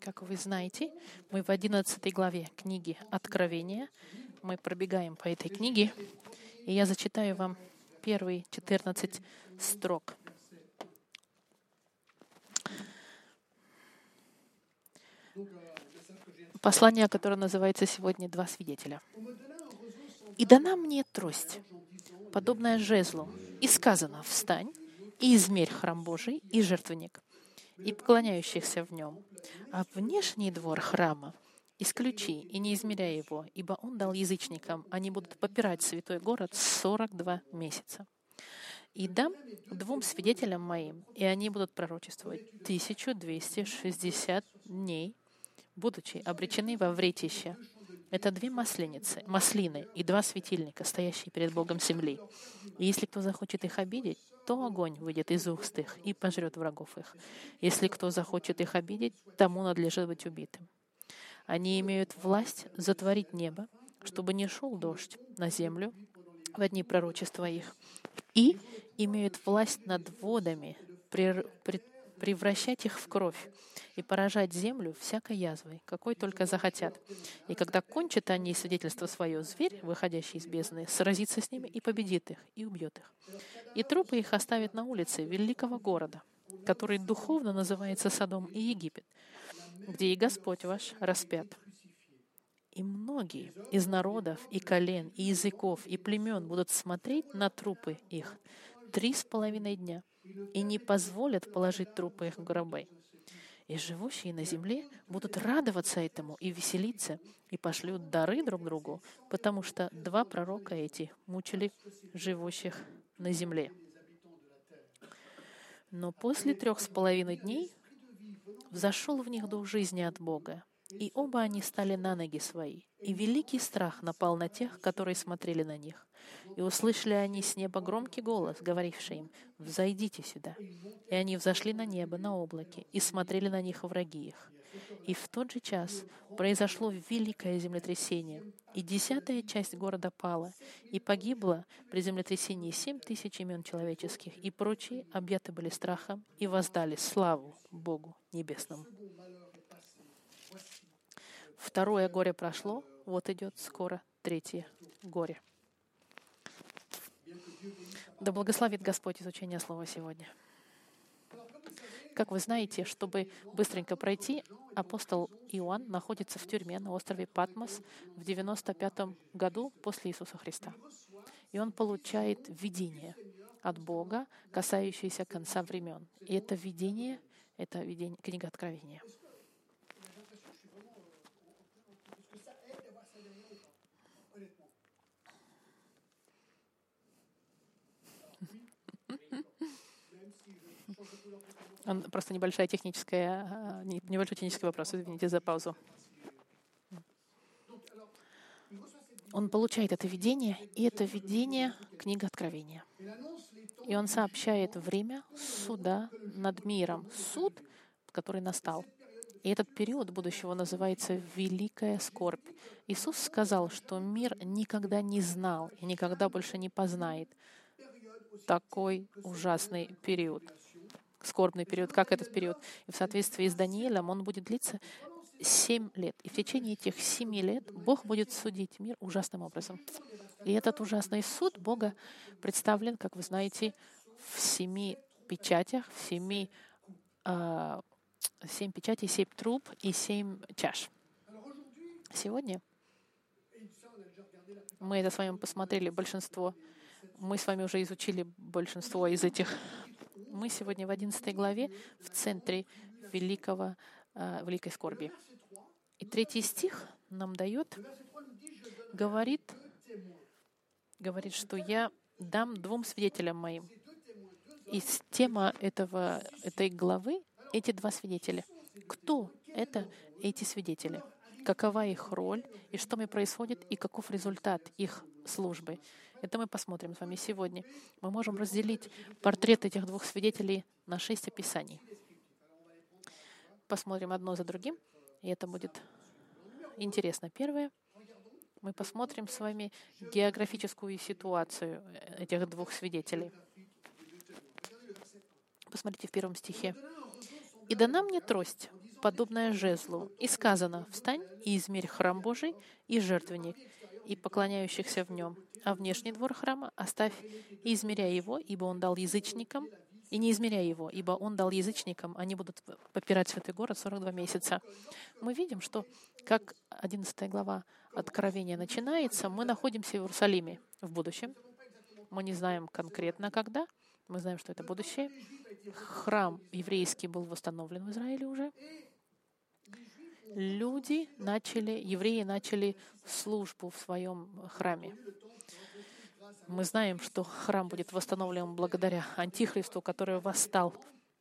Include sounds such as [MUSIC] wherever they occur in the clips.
Как вы знаете, мы в 11 главе книги Откровения. Мы пробегаем по этой книге, и я зачитаю вам первые 14 строк. Послание, которое называется сегодня «Два свидетеля». «И дана мне трость, подобная жезлу, и сказано, встань и измерь храм Божий и жертвенник, и поклоняющихся в нем, а внешний двор храма исключи и не измеряй его, ибо он дал язычникам, они будут попирать святой город 42 месяца. И дам двум свидетелям моим, и они будут пророчествовать 1260 дней, будучи обречены во вретище. Это две масленицы, маслины и два светильника, стоящие перед Богом земли. И если кто захочет их обидеть, то огонь выйдет из уст их и пожрет врагов их. Если кто захочет их обидеть, тому надлежит быть убитым. Они имеют власть затворить небо, чтобы не шел дождь на землю в дни пророчества их, и имеют власть над водами, превращать их в кровь и поражать землю всякой язвой, какой только захотят. И когда кончат они свидетельство свое, зверь, выходящий из бездны, сразится с ними и победит их, и убьет их. И трупы их оставят на улице великого города, который духовно называется Содом и Египет, где и Господь ваш распят. И многие из народов, и колен, и языков, и племен будут смотреть на трупы их три с половиной дня и не позволят положить трупы их в гробы. И живущие на земле будут радоваться этому и веселиться, и пошлют дары друг другу, потому что два пророка эти мучили живущих на земле. Но после трех с половиной дней взошел в них дух жизни от Бога, и оба они стали на ноги свои, и великий страх напал на тех, которые смотрели на них. И услышали они с неба громкий голос, говоривший им, «Взойдите сюда». И они взошли на небо, на облаке, и смотрели на них враги их. И в тот же час произошло великое землетрясение, и десятая часть города пала, и погибло при землетрясении семь тысяч имен человеческих, и прочие объяты были страхом и воздали славу Богу Небесному. Второе горе прошло, вот идет скоро третье горе. Да благословит Господь изучение Слова сегодня. Как вы знаете, чтобы быстренько пройти, апостол Иоанн находится в тюрьме на острове Патмос в 95 году после Иисуса Христа. И он получает видение от Бога, касающееся конца времен. И это видение, это видение, книга Откровения. Просто небольшая техническая, а, небольшой технический вопрос. Извините за паузу. Он получает это видение, и это видение — книга Откровения. И он сообщает время суда над миром. Суд, который настал. И этот период будущего называется «Великая скорбь». Иисус сказал, что мир никогда не знал и никогда больше не познает такой ужасный период скорбный период, как этот период. И в соответствии с Даниилем он будет длиться семь лет. И в течение этих семи лет Бог будет судить мир ужасным образом. И этот ужасный суд Бога представлен, как вы знаете, в семи печатях, в семи, э, семь печатей, семь труб и семь чаш. Сегодня мы это с вами посмотрели, большинство, мы с вами уже изучили большинство из этих мы сегодня в 11 главе в центре великого, э, великой скорби. И третий стих нам дает, говорит, говорит, что я дам двум свидетелям моим. И тема этого, этой главы — эти два свидетеля. Кто это эти свидетели? Какова их роль, и что में происходит, и каков результат их службы. Это мы посмотрим с вами сегодня. Мы можем разделить портрет этих двух свидетелей на шесть описаний. Посмотрим одно за другим, и это будет интересно. Первое. Мы посмотрим с вами географическую ситуацию этих двух свидетелей. Посмотрите в первом стихе. «И дана мне трость, подобное жезлу. И сказано, встань и измерь храм Божий и жертвенник, и поклоняющихся в нем. А внешний двор храма оставь и измеряй его, ибо он дал язычникам, и не измеряй его, ибо он дал язычникам, они будут попирать святый город 42 месяца. Мы видим, что как 11 глава Откровения начинается, мы находимся в Иерусалиме в будущем. Мы не знаем конкретно когда, мы знаем, что это будущее. Храм еврейский был восстановлен в Израиле уже. Люди начали, евреи начали службу в своем храме. Мы знаем, что храм будет восстановлен благодаря Антихристу, который восстал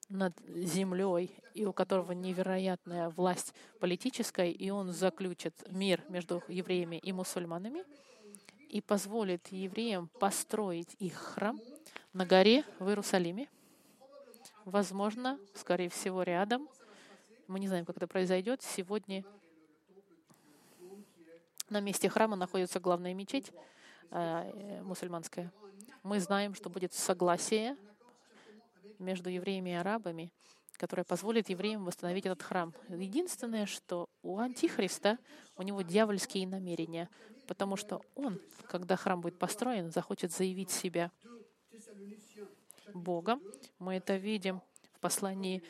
над землей и у которого невероятная власть политическая, и он заключит мир между евреями и мусульманами и позволит евреям построить их храм на горе в Иерусалиме. Возможно, скорее всего, рядом. Мы не знаем, как это произойдет. Сегодня на месте храма находится главная мечеть э, мусульманская. Мы знаем, что будет согласие между евреями и арабами, которое позволит евреям восстановить этот храм. Единственное, что у Антихриста, у него дьявольские намерения, потому что он, когда храм будет построен, захочет заявить себя Богом. Мы это видим в послании,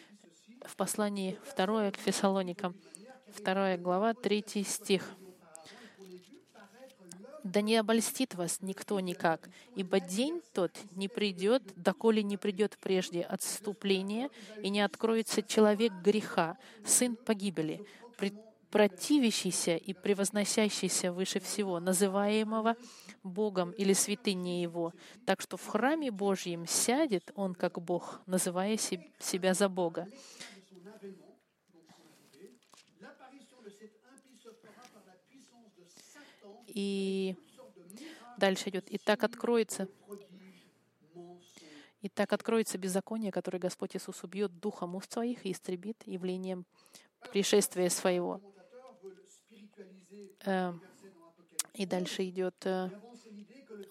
в послании 2 к Фессалоникам, 2 глава, 3 стих. «Да не обольстит вас никто никак, ибо день тот не придет, доколе не придет прежде отступление, и не откроется человек греха, сын погибели, противящийся и превозносящийся выше всего, называемого Богом или святыней Его. Так что в храме Божьем сядет Он как Бог, называя себя за Бога. И дальше идет. И так откроется, и так откроется беззаконие, которое Господь Иисус убьет духом уст своих и истребит явлением пришествия своего. Э, и дальше идет, э,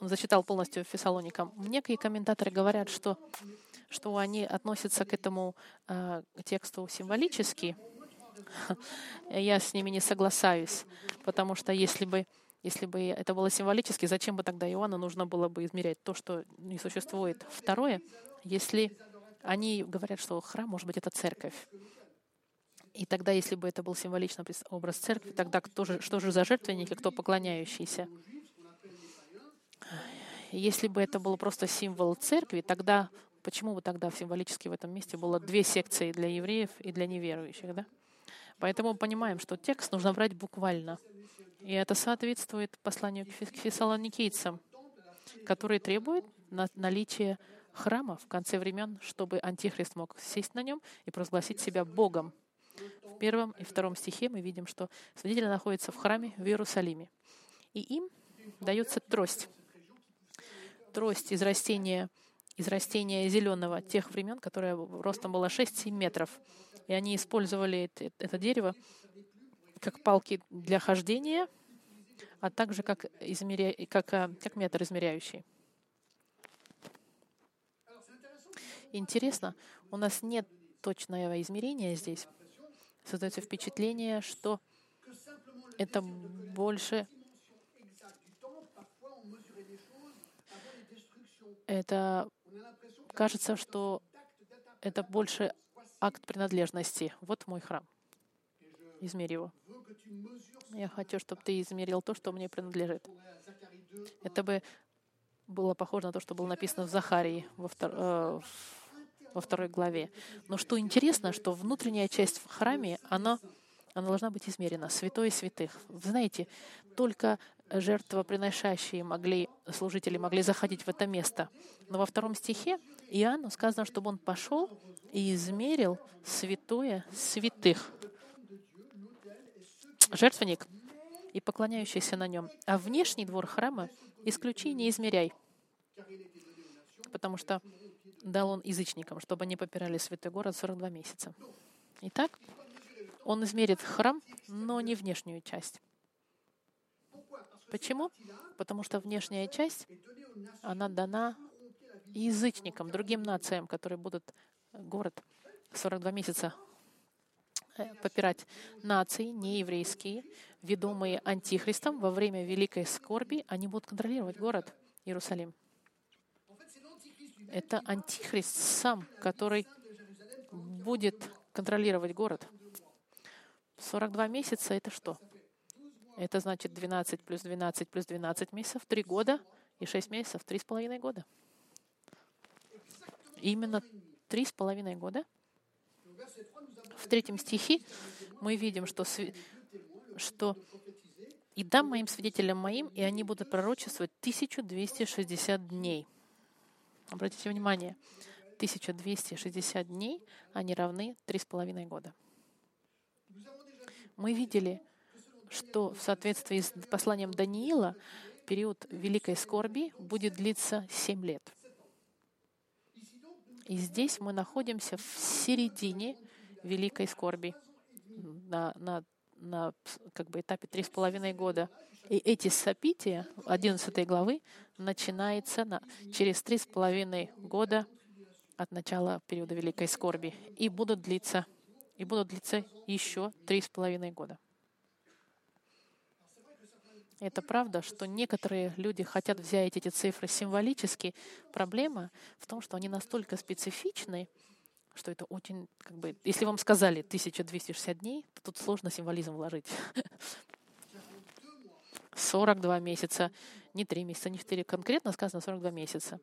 он зачитал полностью Фессалоникам. Некие комментаторы говорят, что, что они относятся к этому э, тексту символически. [LAUGHS] Я с ними не согласаюсь, потому что если бы если бы это было символически, зачем бы тогда Иоанну нужно было бы измерять то, что не существует? Второе, если они говорят, что храм, может быть, это церковь, и тогда, если бы это был символичный образ церкви, тогда кто же, что же за жертвенники, кто поклоняющийся? Если бы это был просто символ церкви, тогда почему бы тогда символически в этом месте было две секции для евреев и для неверующих, да? Поэтому понимаем, что текст нужно брать буквально. И это соответствует посланию к фессалоникийцам, который требует наличия храма в конце времен, чтобы Антихрист мог сесть на нем и провозгласить себя Богом. В первом и втором стихе мы видим, что свидетели находятся в храме в Иерусалиме. И им дается трость. Трость из растения, из растения зеленого тех времен, которое ростом было 6-7 метров. И они использовали это дерево как палки для хождения, а также как, измеря... как, э, как метр измеряющий. Интересно, у нас нет точного измерения здесь, создается впечатление, что это больше это кажется, что это больше акт принадлежности. Вот мой храм. Измерь его. Я хочу, чтобы ты измерил то, что мне принадлежит. Это бы было похоже на то, что было написано в Захарии во, втор... э, во второй главе. Но что интересно, что внутренняя часть в храме, она, она должна быть измерена, святой святых. Вы знаете, только жертвоприносящие могли, служители могли заходить в это место. Но во втором стихе Иоанну сказано, чтобы он пошел и измерил святое святых. Жертвенник и поклоняющийся на нем. А внешний двор храма исключи не измеряй, потому что дал он язычникам, чтобы они попирали святой город 42 месяца. Итак, он измерит храм, но не внешнюю часть. Почему? Потому что внешняя часть, она дана язычникам, другим нациям, которые будут город 42 месяца попирать нации, нееврейские, ведомые антихристом во время великой скорби, они будут контролировать город Иерусалим. Это антихрист сам, который будет контролировать город. 42 месяца — это что? Это значит 12 плюс 12 плюс 12 месяцев, 3 года, и 6 месяцев, 3,5 года. Именно 3,5 года. В третьем стихе мы видим, что, что «И дам моим свидетелям моим, и они будут пророчествовать 1260 дней». Обратите внимание, 1260 дней, они равны 3,5 года. Мы видели, что в соответствии с посланием Даниила период великой скорби будет длиться 7 лет. И здесь мы находимся в середине великой скорби на, на, на как бы этапе три с половиной года. И эти события 11 главы начинаются на, через три с половиной года от начала периода великой скорби и будут длиться и будут длиться еще три с половиной года. Это правда, что некоторые люди хотят взять эти цифры символически. Проблема в том, что они настолько специфичны, что это очень, как бы, если вам сказали 1260 дней, то тут сложно символизм вложить. 42 месяца, не 3 месяца, не 4, конкретно сказано 42 месяца.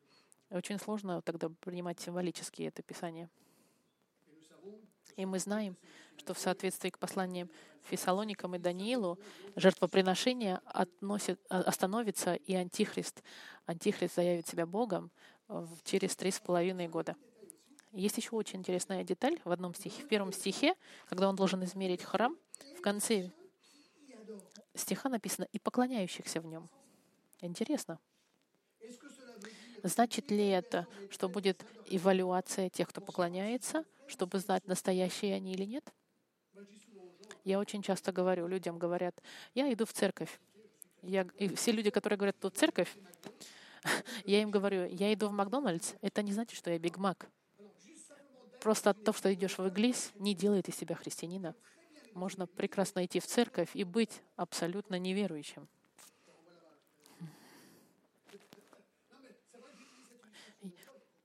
Очень сложно тогда принимать символически это Писание. И мы знаем, что в соответствии к посланиям Фессалоникам и Даниилу жертвоприношение относит, а, остановится, и Антихрист, Антихрист заявит себя Богом через три с половиной года. Есть еще очень интересная деталь в одном стихе. В первом стихе, когда он должен измерить храм, в конце стиха написано «и поклоняющихся в нем». Интересно. Значит ли это, что будет эвалюация тех, кто поклоняется, чтобы знать, настоящие они или нет? Я очень часто говорю, людям говорят, я иду в церковь. Я, и все люди, которые говорят, тут церковь, [LAUGHS] я им говорю, я иду в Макдональдс, это не значит, что я Биг Мак. Просто от того, что идешь в église, не делает из себя христианина. Можно прекрасно идти в церковь и быть абсолютно неверующим.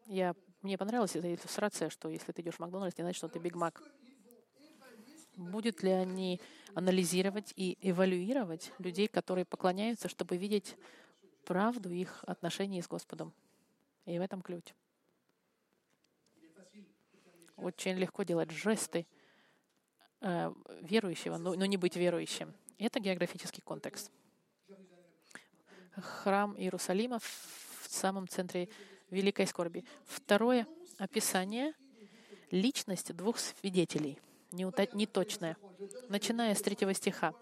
Я, мне понравилась эта иллюстрация, что если ты идешь в Макдональдс, не значит, что ты Биг Мак. Будет ли они анализировать и эвалюировать людей, которые поклоняются, чтобы видеть правду их отношений с Господом? И в этом ключ. Очень легко делать жесты э, верующего, но, но не быть верующим. Это географический контекст. Храм Иерусалима в самом центре великой скорби. Второе описание — личность двух свидетелей, неточная, начиная с третьего стиха.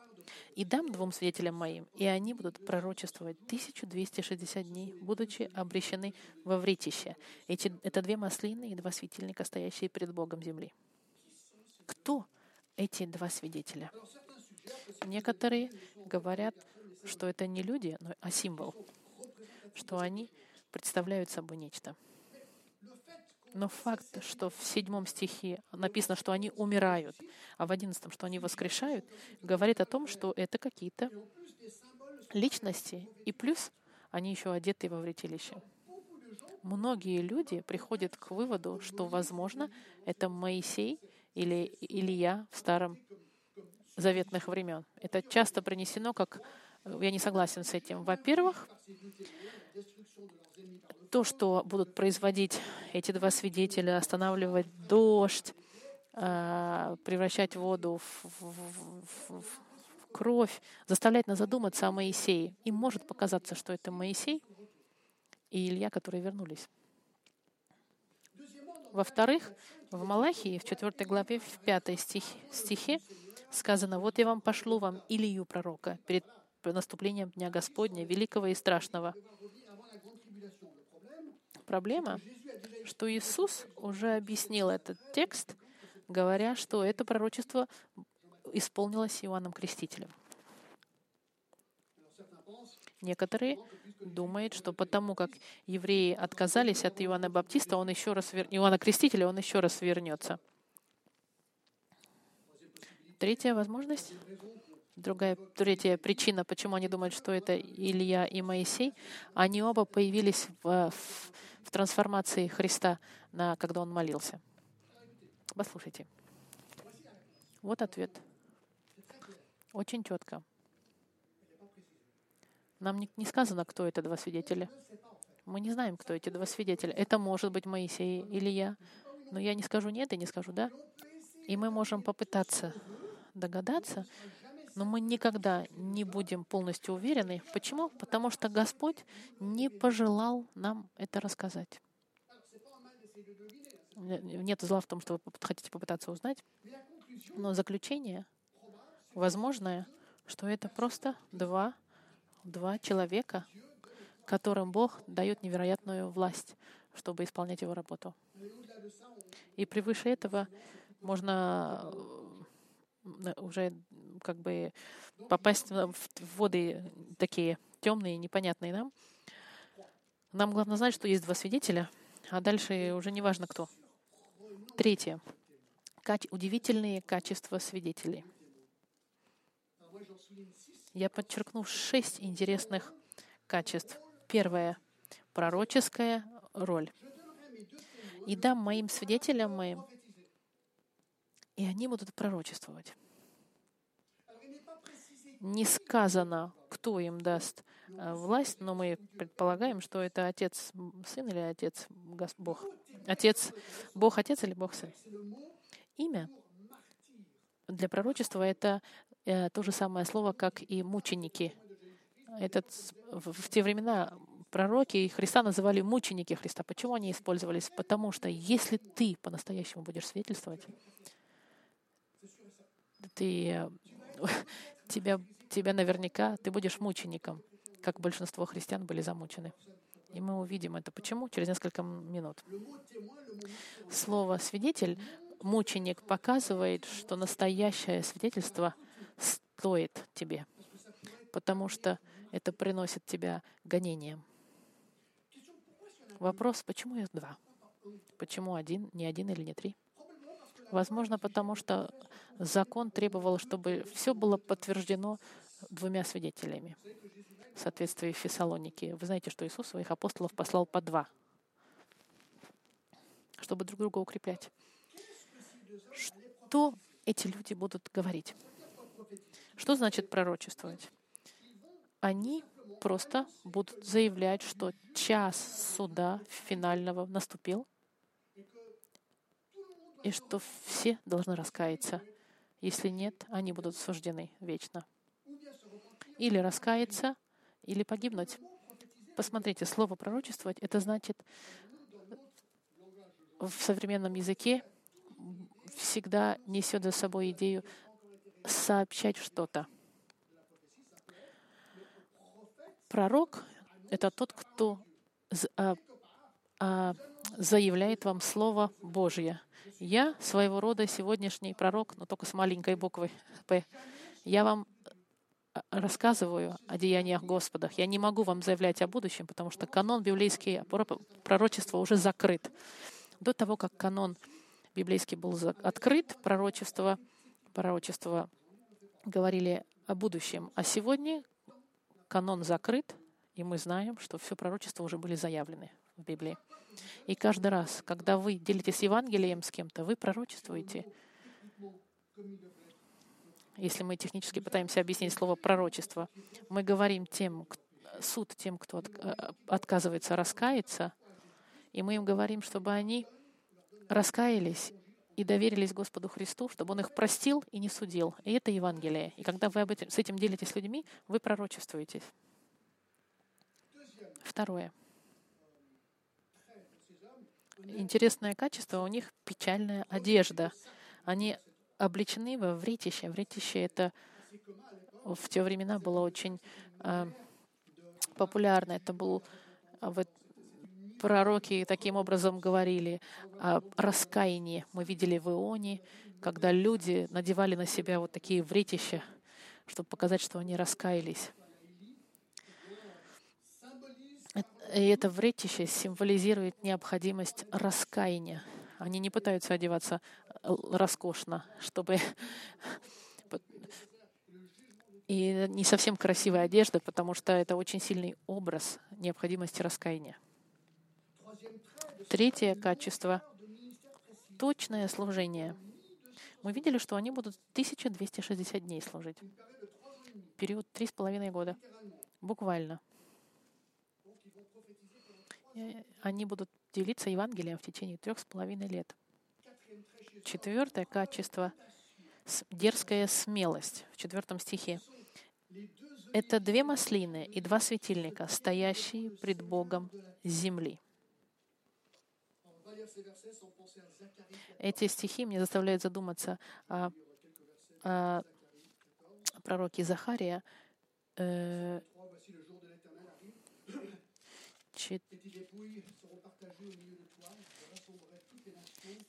«И дам двум свидетелям моим, и они будут пророчествовать 1260 дней, будучи обречены во вретище». Эти, это две маслины и два светильника, стоящие перед Богом земли. Кто эти два свидетеля? Некоторые говорят, что это не люди, но а символ, что они представляют собой нечто. Но факт, что в седьмом стихе написано, что они умирают, а в одиннадцатом, что они воскрешают, говорит о том, что это какие-то личности, и плюс они еще одеты во вретилище. Многие люди приходят к выводу, что, возможно, это Моисей или Илья в старом заветных времен. Это часто принесено как... Я не согласен с этим. Во-первых, то, что будут производить эти два свидетеля, останавливать дождь, а, превращать воду в, в, в, в кровь, заставлять нас задуматься о Моисее. Им может показаться, что это Моисей и Илья, которые вернулись. Во-вторых, в Малахии, в 4 главе, в 5 стихе, стихе сказано, «Вот я вам пошлю вам Илью пророка перед наступлением Дня Господня, великого и страшного, Проблема, что Иисус уже объяснил этот текст, говоря, что это пророчество исполнилось Иоанном Крестителем. Некоторые думают, что потому как евреи отказались от Иоанна Баптиста, он еще раз вер... Иоанна Крестителя, он еще раз вернется. Третья возможность, другая, третья причина, почему они думают, что это Илья и Моисей, они оба появились в, в, в трансформации Христа, на, когда он молился. Послушайте. Вот ответ. Очень четко. Нам не, не сказано, кто это два свидетеля. Мы не знаем, кто эти два свидетеля. Это может быть Моисей или я. Но я не скажу нет и не скажу да. И мы можем попытаться догадаться, но мы никогда не будем полностью уверены. Почему? Потому что Господь не пожелал нам это рассказать. Нет зла в том, что вы хотите попытаться узнать, но заключение возможное, что это просто два, два человека, которым Бог дает невероятную власть, чтобы исполнять его работу. И превыше этого можно э, уже как бы попасть в воды такие темные, непонятные нам. Нам главное знать, что есть два свидетеля, а дальше уже не важно кто. Третье. Удивительные качества свидетелей. Я подчеркну шесть интересных качеств. Первое — пророческая роль. И дам моим свидетелям моим, и они будут пророчествовать. Не сказано, кто им даст э, власть, но мы предполагаем, что это Отец Сын или Отец Бог. Отец Бог Отец или Бог Сын. Имя для пророчества — это э, то же самое слово, как и мученики. Этот, в, те времена пророки Христа называли мученики Христа. Почему они использовались? Потому что если ты по-настоящему будешь свидетельствовать, ты, э, [LAUGHS] тебя, тебя наверняка, ты будешь мучеником, как большинство христиан были замучены. И мы увидим это. Почему? Через несколько минут. Слово «свидетель» мученик показывает, что настоящее свидетельство стоит тебе, потому что это приносит тебя гонением. Вопрос, почему их два? Почему один, не один или не три? Возможно, потому что закон требовал, чтобы все было подтверждено двумя свидетелями в соответствии с Фессалоники. Вы знаете, что Иисус своих апостолов послал по два, чтобы друг друга укреплять. Что эти люди будут говорить? Что значит пророчествовать? Они просто будут заявлять, что час суда финального наступил, и что все должны раскаяться. Если нет, они будут суждены вечно. Или раскаяться, или погибнуть. Посмотрите, слово пророчествовать — это значит в современном языке всегда несет за собой идею сообщать что-то. Пророк — это тот, кто а, а, заявляет вам Слово Божье. Я своего рода сегодняшний пророк, но только с маленькой буквы «П». Я вам а, рассказываю о деяниях Господа. Я не могу вам заявлять о будущем, потому что канон библейский пророчества уже закрыт. До того, как канон библейский был открыт, пророчество, пророчество говорили о будущем. А сегодня канон закрыт, и мы знаем, что все пророчества уже были заявлены в Библии. И каждый раз, когда вы делитесь Евангелием с кем-то, вы пророчествуете. Если мы технически пытаемся объяснить слово пророчество, мы говорим тем, суд тем, кто э, отказывается раскаяться, и мы им говорим, чтобы они раскаялись и доверились Господу Христу, чтобы Он их простил и не судил. И это Евангелие. И когда вы об этом, с этим делитесь с людьми, вы пророчествуете. Второе. Интересное качество у них печальная одежда. Они облечены во вретище. Вретище — это в те времена было очень э, популярно. Это был а, вот, пророки таким образом говорили о раскаянии. Мы видели в Ионе, когда люди надевали на себя вот такие вретища, чтобы показать, что они раскаялись. И это вретище символизирует необходимость раскаяния. Они не пытаются одеваться э, роскошно, чтобы [LAUGHS] И не совсем красивая одежда, потому что это очень сильный образ необходимости раскаяния. Третье качество — точное служение. Мы видели, что они будут 1260 дней служить. Период три с половиной года. Буквально. Они будут делиться Евангелием в течение трех с половиной лет. Четвертое качество — дерзкая смелость в четвертом стихе. Это две маслины и два светильника, стоящие пред Богом земли. Эти стихи меня заставляют задуматься о, о пророке Захария, э,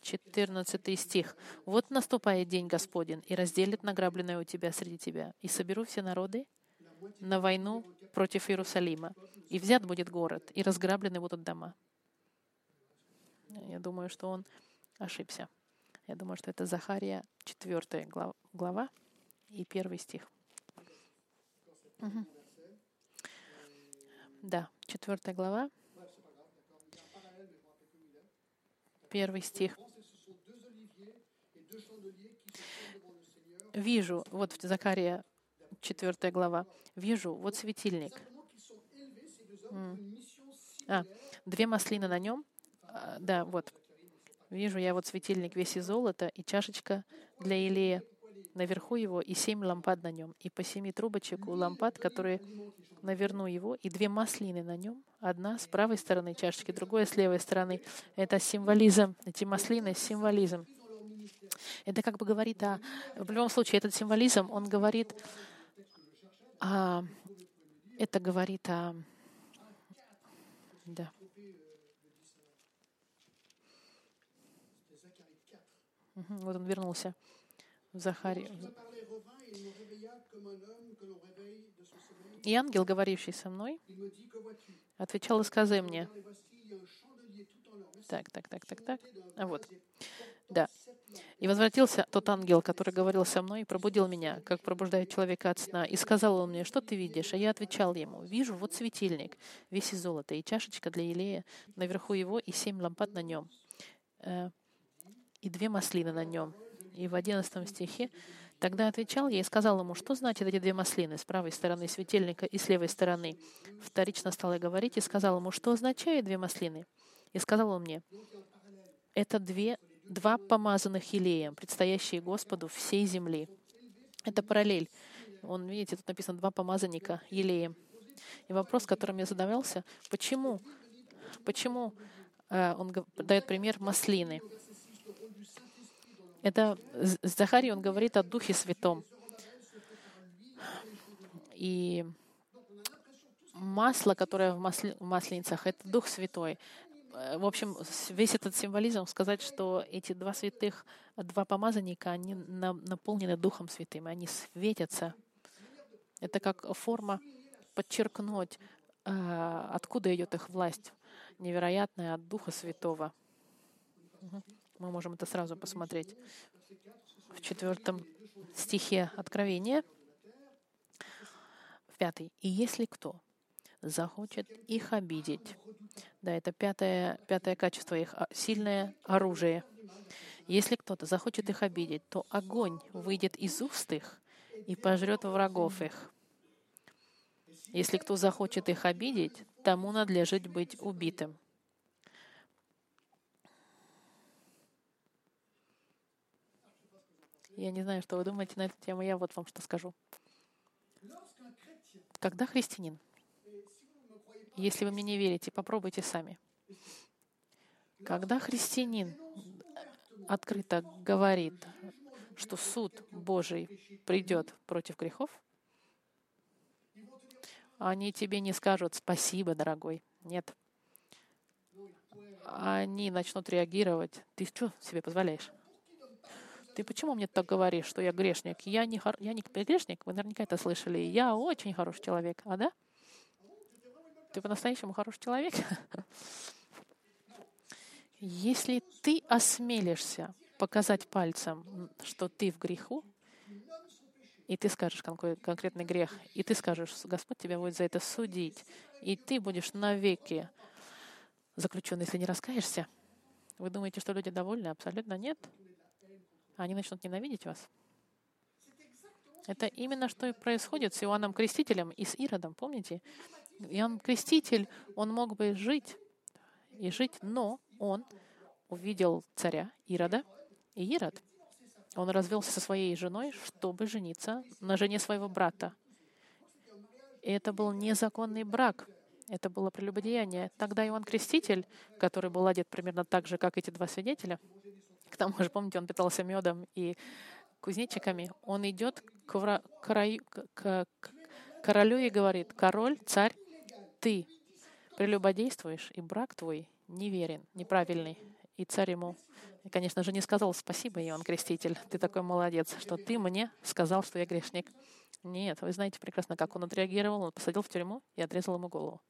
14 стих. «Вот наступает день Господень, и разделит награбленное у тебя среди тебя, и соберу все народы на войну против Иерусалима, и взят будет город, и разграблены будут дома». Я думаю, что он ошибся. Я думаю, что это Захария 4 глава и первый стих. Угу. Да, 4 глава, первый стих. Вижу, вот в Закария 4 глава, вижу, вот светильник. А, две маслины на нем. А, да, вот. Вижу я вот светильник весь из золота и чашечка для Илея наверху его и семь лампад на нем, и по семи трубочек у лампад, которые наверну его, и две маслины на нем, одна с правой стороны чашечки, другая с левой стороны. Это символизм, эти маслины — символизм. Это как бы говорит о... В любом случае, этот символизм, он говорит о... Это говорит о... Да. Вот он вернулся в Захаре. И ангел, говоривший со мной, отвечал и сказал мне, так, так, так, так, так, а вот, да. И возвратился тот ангел, который говорил со мной, и пробудил меня, как пробуждает человека от сна. И сказал он мне, что ты видишь? А я отвечал ему, вижу, вот светильник, весь из золота, и чашечка для елея, наверху его, и семь лампад на нем, э, и две маслины на нем. И в одиннадцатом стихе Тогда отвечал я и сказал ему, что значит эти две маслины с правой стороны светильника и с левой стороны. Вторично стал я говорить и сказал ему, что означают две маслины. И сказал он мне, это две, два помазанных елеем, предстоящие Господу всей земли. Это параллель. Он, видите, тут написано два помазанника елеем. И вопрос, которым я задавался, почему, почему э, он дает пример маслины? Это Захарий, он говорит о Духе Святом. И масло, которое в, масленицах, это Дух Святой. В общем, весь этот символизм сказать, что эти два святых, два помазанника, они наполнены Духом Святым, они светятся. Это как форма подчеркнуть, а, откуда идет их власть, невероятная от Духа Святого. Мы можем это сразу посмотреть в четвертом стихе Откровения, в пятый. «И если кто захочет их обидеть». Да, это пятое, пятое качество их, а, сильное оружие. Если кто-то захочет их обидеть, то огонь выйдет из уст их и пожрет врагов их. Если кто захочет их обидеть, тому надлежит быть убитым. Я не знаю, что вы думаете на эту тему, я вот вам что скажу. Когда христианин, если вы мне не верите, попробуйте сами. Когда христианин открыто говорит, что суд Божий придет против грехов, они тебе не скажут «спасибо, дорогой». Нет. Они начнут реагировать. Ты что себе позволяешь? Ты почему мне так говоришь, что я грешник? Я не, хор... я не грешник, вы наверняка это слышали. Я очень хороший человек, а да? Ты по-настоящему хороший человек? [LAUGHS] Если ты осмелишься показать пальцем, что ты в греху, и ты скажешь конкретный грех, и ты скажешь, Господь тебя будет за это судить, и ты будешь навеки заключен, если не раскаешься, вы думаете, что люди довольны? Абсолютно нет. Они начнут ненавидеть вас. Это именно что и происходит с Иоанном Крестителем и с Иродом, помните? Иоанн Креститель, он мог бы жить и жить, но он увидел царя Ирода, и Ирод, он развелся со своей женой, чтобы жениться на жене своего брата. И это был незаконный брак. Это было прелюбодеяние. Тогда Иоанн Креститель, который был одет примерно так же, как эти два свидетеля, к тому же, помните, он питался медом и кузнечиками, он идет к, краю... к... к королю и говорит, «Король, царь, ты прелюбодействуешь, и брак твой неверен, неправильный». И царь ему, конечно же, не сказал «Спасибо, Иоанн Креститель, ты такой молодец, что ты мне сказал, что я грешник». Нет, вы знаете прекрасно, как он отреагировал. Он посадил в тюрьму и отрезал ему голову.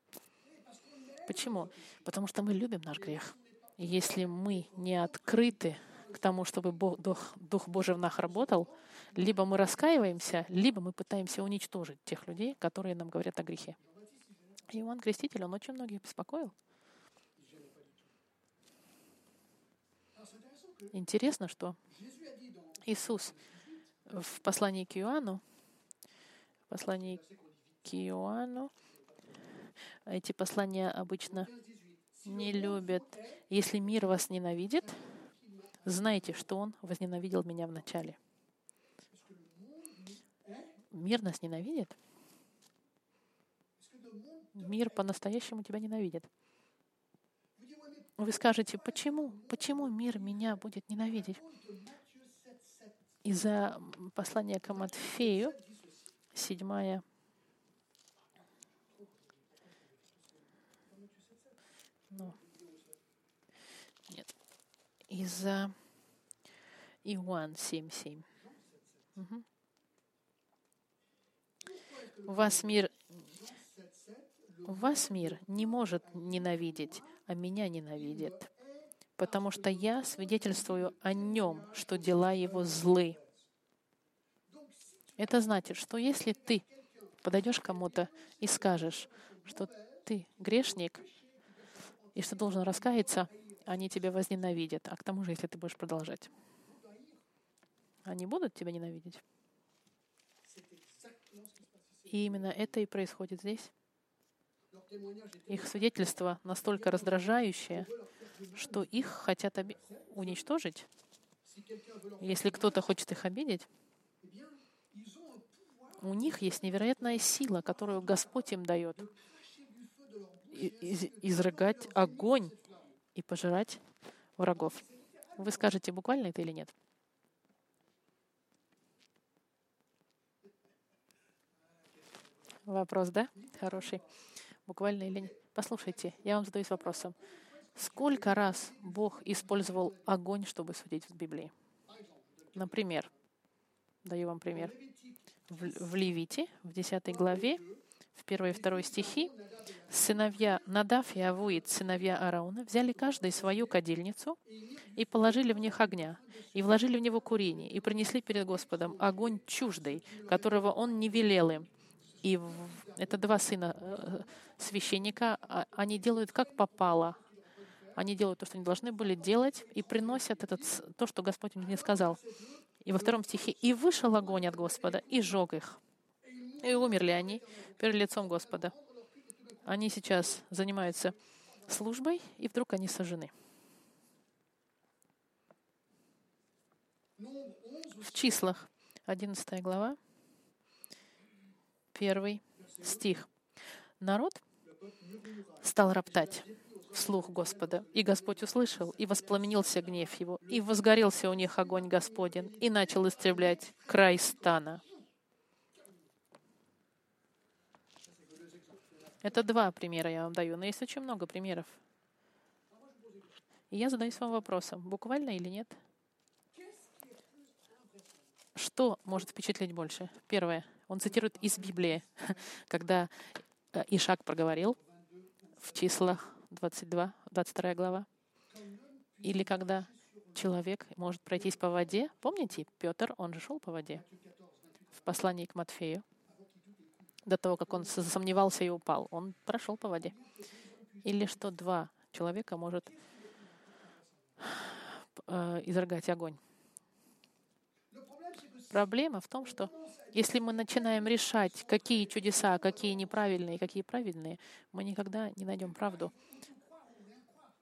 Почему? Потому что мы любим наш грех. Если мы не открыты к тому, чтобы Бог, Дух, Дух Божий в нас работал, либо мы раскаиваемся, либо мы пытаемся уничтожить тех людей, которые нам говорят о грехе. Иоанн Креститель, он очень многих беспокоил. Интересно, что Иисус в послании к Иоанну, в послании к Иоанну, эти послания обычно не любит, если мир вас ненавидит, знайте, что он возненавидел меня вначале. Мир нас ненавидит? Мир по-настоящему тебя ненавидит. Вы скажете, почему? Почему мир меня будет ненавидеть? Из-за послания к Матфею, 7 из-за Иоанн 7.7. Угу. Вас мир вас мир не может ненавидеть, а меня ненавидит, потому что я свидетельствую о нем, что дела его злы. Это значит, что если ты подойдешь кому-то и скажешь, что ты грешник, и что должен раскаяться, они тебя возненавидят. А к тому же, если ты будешь продолжать, они будут тебя ненавидеть. И именно это и происходит здесь. Их свидетельство настолько раздражающее, что их хотят оби- уничтожить. Если кто-то хочет их обидеть, у них есть невероятная сила, которую Господь им дает. Из- изрыгать огонь и пожирать врагов. Вы скажете, буквально это или нет? Вопрос, да? Хороший. Буквально или нет? Послушайте, я вам задаюсь вопросом. Сколько раз Бог использовал огонь, чтобы судить в Библии? Например, даю вам пример. В, в Левите, в 10 главе, в 1 и 2 стихи, сыновья Надав и Авуит, сыновья Аарона, взяли каждый свою кадильницу и положили в них огня, и вложили в него курение, и принесли перед Господом огонь чуждый, которого он не велел им, и это два сына э, священника, а, они делают как попало. Они делают то, что они должны были делать, и приносят этот, то, что Господь им не сказал. И во втором стихе «И вышел огонь от Господа, и сжег их». И умерли они перед лицом Господа. Они сейчас занимаются службой, и вдруг они сожжены. В числах, 11 глава, первый стих. Народ стал роптать вслух Господа, и Господь услышал, и воспламенился гнев его, и возгорелся у них огонь Господень, и начал истреблять край стана. Это два примера я вам даю, но есть очень много примеров. И я задаюсь вам вопросом, буквально или нет? Что может впечатлить больше? Первое — он цитирует из Библии, [LAUGHS] когда э, Ишак проговорил в числах 22, 22 глава. Или когда человек может пройтись по воде. Помните, Петр, он же шел по воде. в послании к Матфею, до того, как он засомневался и упал, он прошел по воде. Или что два человека может э, изрыгать огонь. Проблема в том, что если мы начинаем решать, какие чудеса, какие неправильные, какие правильные, мы никогда не найдем правду.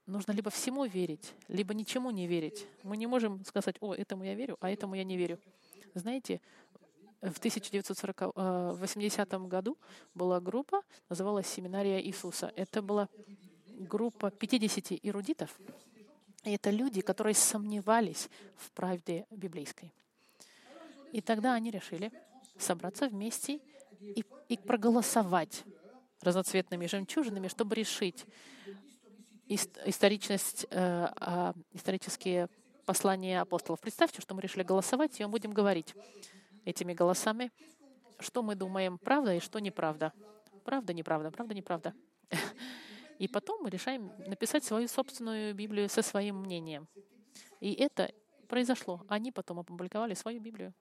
Нужно либо всему верить, либо ничему не верить. Мы не можем сказать, о, этому я верю, а этому я не верю. Знаете, в 1980 э, году была группа, называлась «Семинария Иисуса». Это была группа 50 эрудитов. И это люди, которые сомневались в правде библейской. И тогда они решили собраться вместе и, и проголосовать разноцветными жемчужинами, чтобы решить историчность, э, э, исторические послания апостолов. Представьте, что мы решили голосовать, и мы будем говорить этими голосами, что мы думаем, правда и что неправда. Правда, неправда, правда, неправда. [LAUGHS] И потом мы решаем написать свою собственную Библию со своим мнением. И это произошло. Они потом опубликовали свою Библию.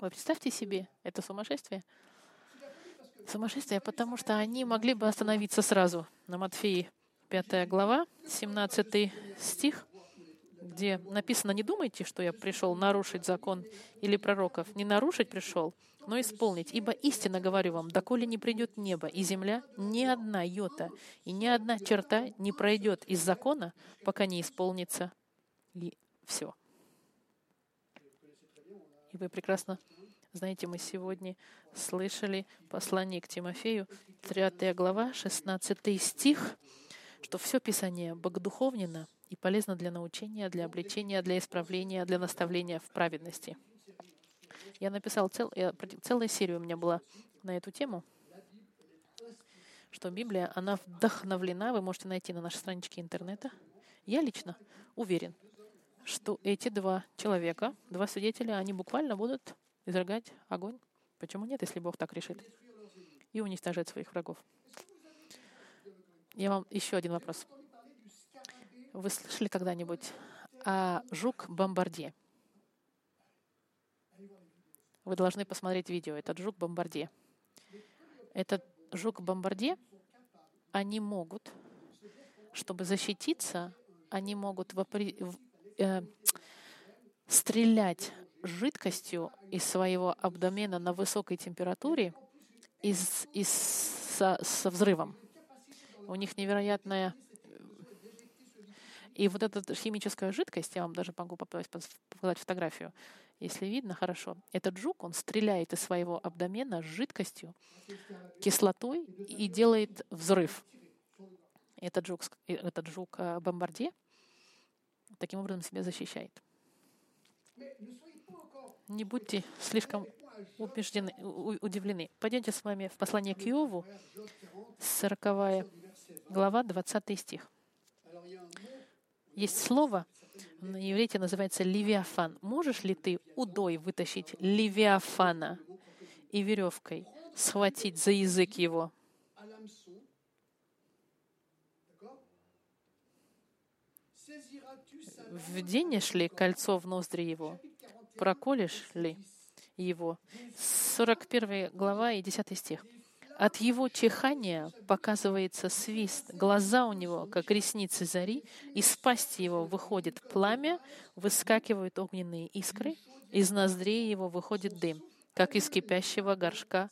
Вы представьте себе, это сумасшествие. Сумасшествие, потому что они могли бы остановиться сразу на Матфеи 5 глава, 17 стих, где написано, не думайте, что я пришел нарушить закон или пророков. Не нарушить пришел, но исполнить. Ибо истинно говорю вам, доколе не придет небо и земля, ни одна йота и ни одна черта не пройдет из закона, пока не исполнится и все. И вы прекрасно знаете, мы сегодня слышали послание к Тимофею, 3 глава, 16 стих, что все Писание богодуховнено и полезно для научения, для обличения, для исправления, для наставления в праведности. Я написал цел, я, целая у меня была на эту тему, что Библия, она вдохновлена, вы можете найти на нашей страничке интернета. Я лично уверен, что эти два человека, два свидетеля, они буквально будут изрыгать огонь. Почему нет, если Бог так решит? И уничтожать своих врагов. Я вам еще один вопрос. Вы слышали когда-нибудь о жук-бомбарде? Вы должны посмотреть видео. Этот жук-бомбарде. Этот жук-бомбарде, они могут, чтобы защититься, они могут вопри... э, стрелять жидкостью из своего абдомена на высокой температуре из, из, со, со взрывом. У них невероятная... И вот эта химическая жидкость, я вам даже могу показать фотографию, если видно хорошо, этот жук, он стреляет из своего абдомена с жидкостью, кислотой и делает взрыв. Этот жук, этот жук э, бомбарде таким образом себя защищает. Не будьте слишком убеждены, удивлены. Пойдемте с вами в послание к Иову, 40 глава, 20 стих. Есть слово, на иврите называется «левиафан». Можешь ли ты удой вытащить левиафана и веревкой схватить за язык его? Вденешь ли кольцо в ноздри его? проколешь ли его? 41 глава и 10 стих. От его чихания показывается свист, глаза у него, как ресницы зари, из пасти его выходит пламя, выскакивают огненные искры, из ноздрей его выходит дым, как из кипящего горшка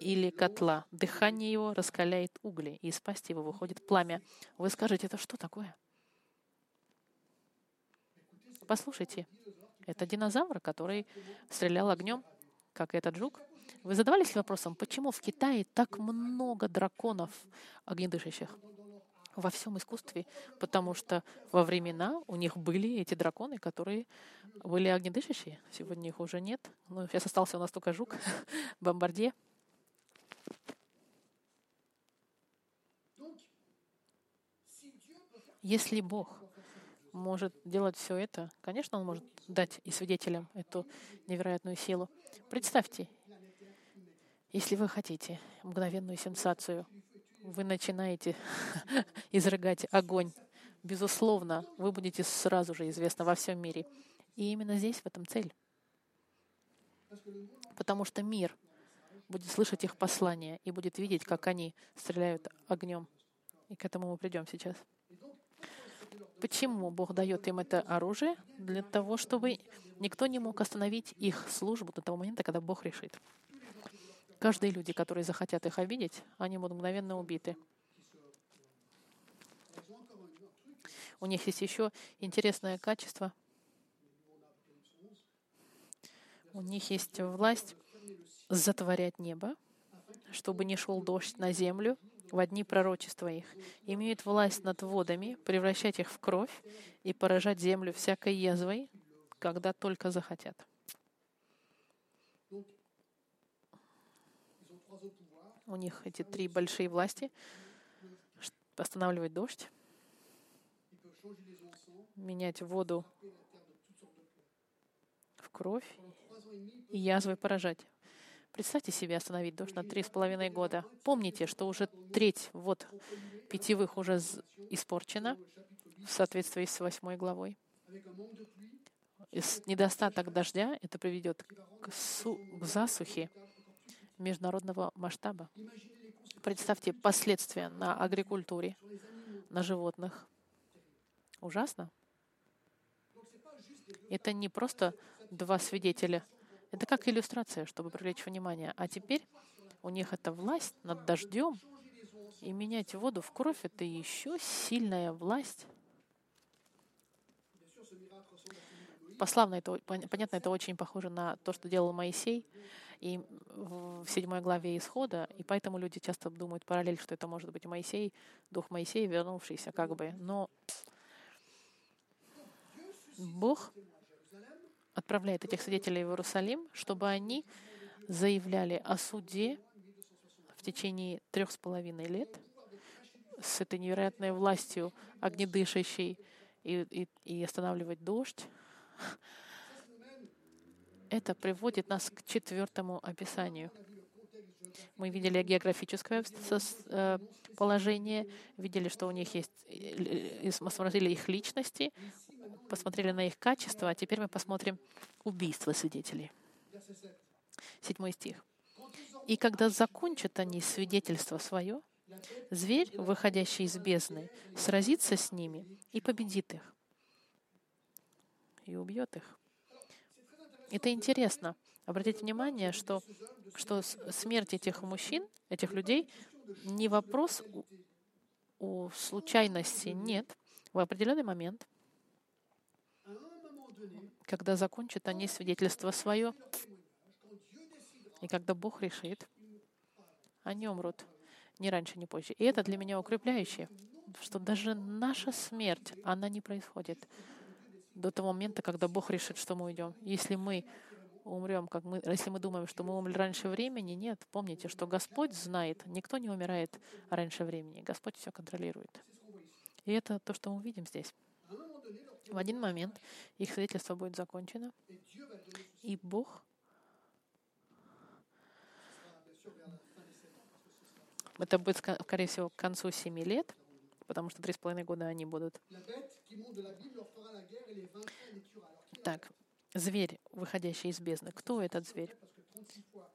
или котла. Дыхание его раскаляет угли, и из пасти его выходит пламя. Вы скажете, это что такое? Послушайте, это динозавр, который стрелял огнем, как этот жук. Вы задавались вопросом, почему в Китае так много драконов огнедышащих? во всем искусстве, потому что во времена у них были эти драконы, которые были огнедышащие. Сегодня их уже нет. Ну, сейчас остался у нас только жук, [LAUGHS] бомбардье. Если Бог может делать все это, конечно, он может дать и свидетелям эту невероятную силу. Представьте, если вы хотите мгновенную сенсацию, вы начинаете [LAUGHS] изрыгать огонь. Безусловно, вы будете сразу же известны во всем мире. И именно здесь, в этом цель. потому что мир будет слышать их послания и будет видеть, как они стреляют огнем. И к этому мы придем сейчас. Почему Бог дает им это оружие? Для того, чтобы никто не мог остановить их службу до того момента, когда Бог решит. Каждые люди, которые захотят их обидеть, они будут мгновенно убиты. У них есть еще интересное качество. У них есть власть затворять небо, чтобы не шел дождь на землю в одни пророчества их. Имеют власть над водами, превращать их в кровь и поражать землю всякой язвой, когда только захотят. У них эти три большие власти останавливать дождь, менять воду в кровь и язвой поражать. Представьте себе остановить дождь на три с половиной года. Помните, что уже треть вот питьевых уже испорчена в соответствии с восьмой главой. Недостаток дождя это приведет к, су- к засухе международного масштаба. Представьте последствия на агрикультуре, на животных. Ужасно. Это не просто два свидетеля. Это как иллюстрация, чтобы привлечь внимание. А теперь у них эта власть над дождем, и менять воду в кровь — это еще сильная власть. Пославно это, понятно, это очень похоже на то, что делал Моисей и в седьмой главе Исхода, и поэтому люди часто думают параллель, что это может быть Моисей, дух Моисея, вернувшийся как бы. Но Бог отправляет этих свидетелей в Иерусалим, чтобы они заявляли о суде в течение трех с половиной лет с этой невероятной властью огнедышащей и, и, и останавливать дождь. Это приводит нас к четвертому описанию. Мы видели географическое э, положение, видели, что у них есть, э, смотрели их личности, посмотрели на их качества, а теперь мы посмотрим убийство свидетелей. Седьмой стих. «И когда закончат они свидетельство свое, зверь, выходящий из бездны, сразится с ними и победит их, и убьет их». Это интересно. Обратите внимание, что, что смерть этих мужчин, этих людей, не вопрос у случайности, нет. В определенный момент — когда закончат они свидетельство свое, и когда Бог решит, они умрут ни раньше, ни позже. И это для меня укрепляющее, что даже наша смерть, она не происходит до того момента, когда Бог решит, что мы уйдем. Если мы умрем, как мы, если мы думаем, что мы умерли раньше времени, нет. Помните, что Господь знает, никто не умирает раньше времени. Господь все контролирует. И это то, что мы видим здесь. В один момент их свидетельство будет закончено, и Бог это будет, скорее всего, к концу семи лет, потому что три с половиной года они будут. Так, зверь, выходящий из бездны. Кто этот зверь?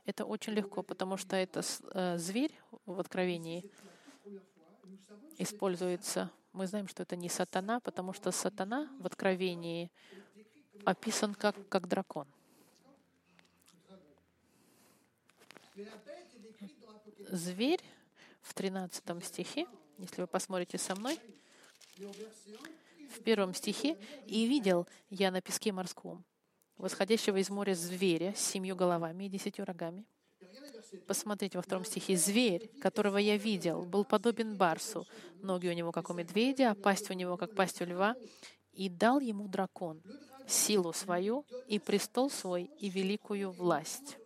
Это очень легко, потому что это э, зверь в Откровении используется мы знаем, что это не сатана, потому что сатана в Откровении описан как, как дракон. Зверь в 13 стихе, если вы посмотрите со мной, в первом стихе, «И видел я на песке морском, восходящего из моря зверя с семью головами и десятью рогами, Посмотрите во втором стихе. «Зверь, которого я видел, был подобен барсу. Ноги у него, как у медведя, а пасть у него, как пасть у льва. И дал ему дракон силу свою и престол свой и великую власть».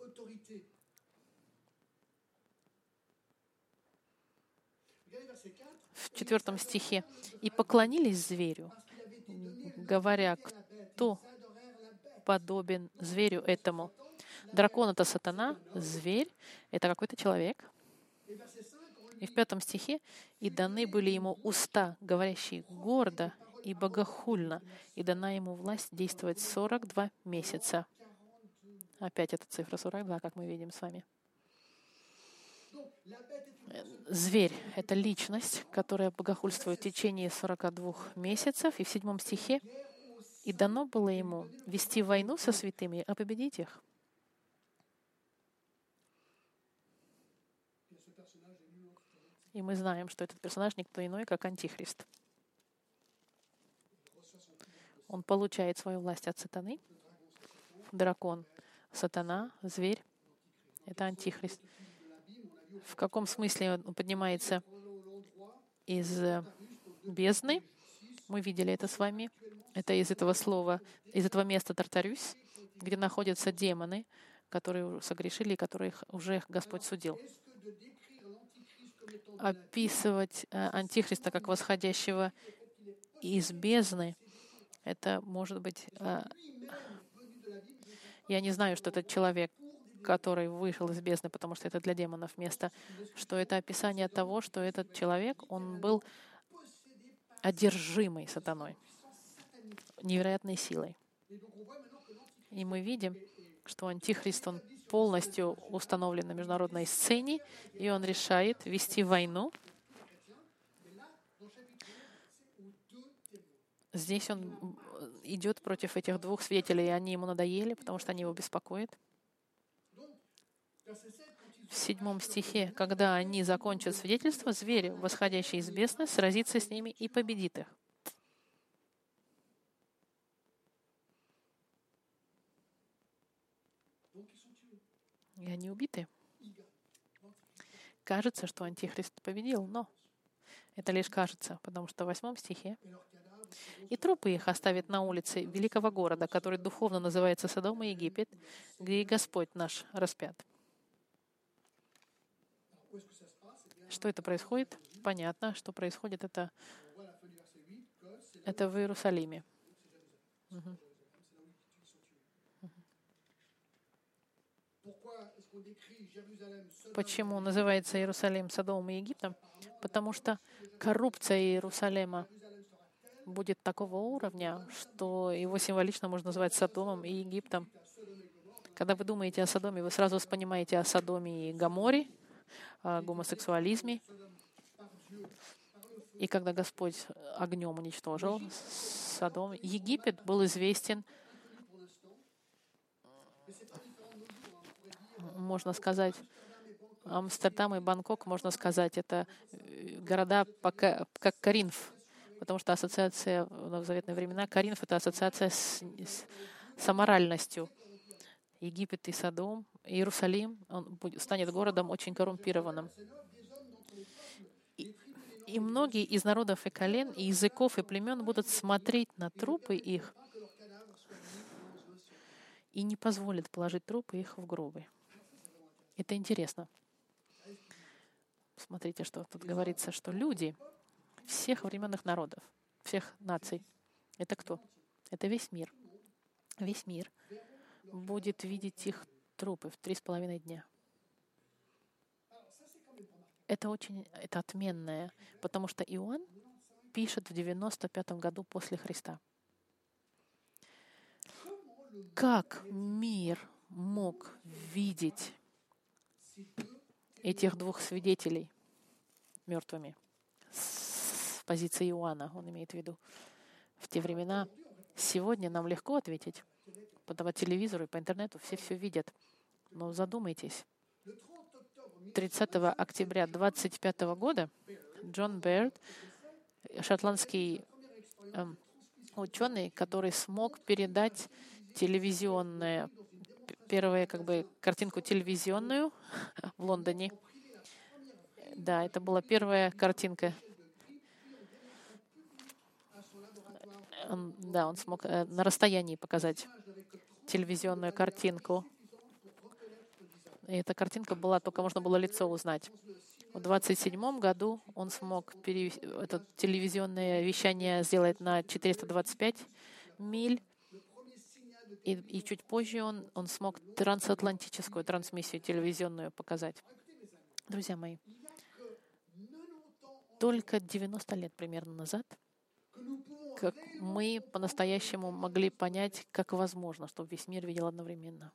В четвертом стихе. «И поклонились зверю, говоря, кто подобен зверю этому, Дракон — это сатана, зверь — это какой-то человек. И в пятом стихе «И даны были ему уста, говорящие гордо и богохульно, и дана ему власть действовать 42 месяца». Опять эта цифра 42, как мы видим с вами. Зверь — это личность, которая богохульствует в течение 42 месяцев. И в седьмом стихе «И дано было ему вести войну со святыми, а победить их». И мы знаем, что этот персонаж никто иной, как Антихрист. Он получает свою власть от сатаны. Дракон — сатана, зверь — это Антихрист. В каком смысле он поднимается из э, бездны? Мы видели это с вами. Это из этого слова, из этого места Тартарюсь, где находятся демоны, которые согрешили и которых уже Господь судил описывать э, Антихриста как восходящего из бездны, это может быть... Э, я не знаю, что этот человек, который вышел из бездны, потому что это для демонов место, что это описание того, что этот человек, он был одержимый сатаной, невероятной силой. И мы видим, что Антихрист, он полностью установлен на международной сцене, и он решает вести войну. Здесь он идет против этих двух свидетелей, и они ему надоели, потому что они его беспокоят. В седьмом стихе, когда они закончат свидетельство, зверь, восходящий из бездны, сразится с ними и победит их. и они убиты. Кажется, что Антихрист победил, но это лишь кажется, потому что в восьмом стихе и трупы их оставят на улице великого города, который духовно называется Содом и Египет, где и Господь наш распят. Что это происходит? Понятно, что происходит это, это в Иерусалиме. Почему называется Иерусалим Содомом и Египтом? Потому что коррупция Иерусалима будет такого уровня, что его символично можно назвать Содомом и Египтом. Когда вы думаете о Содоме, вы сразу вспоминаете о Содоме и Гаморе, о гомосексуализме. И когда Господь огнем уничтожил Содом, Египет был известен можно сказать, Амстердам и Бангкок, можно сказать, это э, города как Каринф, потому что ассоциация в заветные времена, Каринф — это ассоциация с, с, с аморальностью. Египет и Содом, Иерусалим, он станет городом очень коррумпированным. И, и многие из народов и колен, и языков, и племен будут смотреть на трупы их и не позволят положить трупы их в гробы. Это интересно. Смотрите, что тут говорится, что люди всех временных народов, всех наций, это кто? Это весь мир. Весь мир будет видеть их трупы в три с половиной дня. Это очень это отменное, потому что Иоанн пишет в 95 году после Христа. Как мир мог видеть этих двух свидетелей мертвыми с позиции Иоанна, он имеет в виду. В те времена сегодня нам легко ответить. По телевизору и по интернету все все видят. Но задумайтесь. 30 октября 25 года Джон Берд, шотландский э, ученый, который смог передать телевизионное первую как бы картинку телевизионную [LAUGHS] в Лондоне. Да, это была первая картинка. Он, да, он смог э, на расстоянии показать телевизионную картинку. И эта картинка была, только можно было лицо узнать. В 27 году он смог перев... это телевизионное вещание сделать на 425 миль и, и чуть позже он, он смог трансатлантическую трансмиссию телевизионную показать. Друзья мои, только 90 лет примерно назад как мы по-настоящему могли понять, как возможно, чтобы весь мир видел одновременно.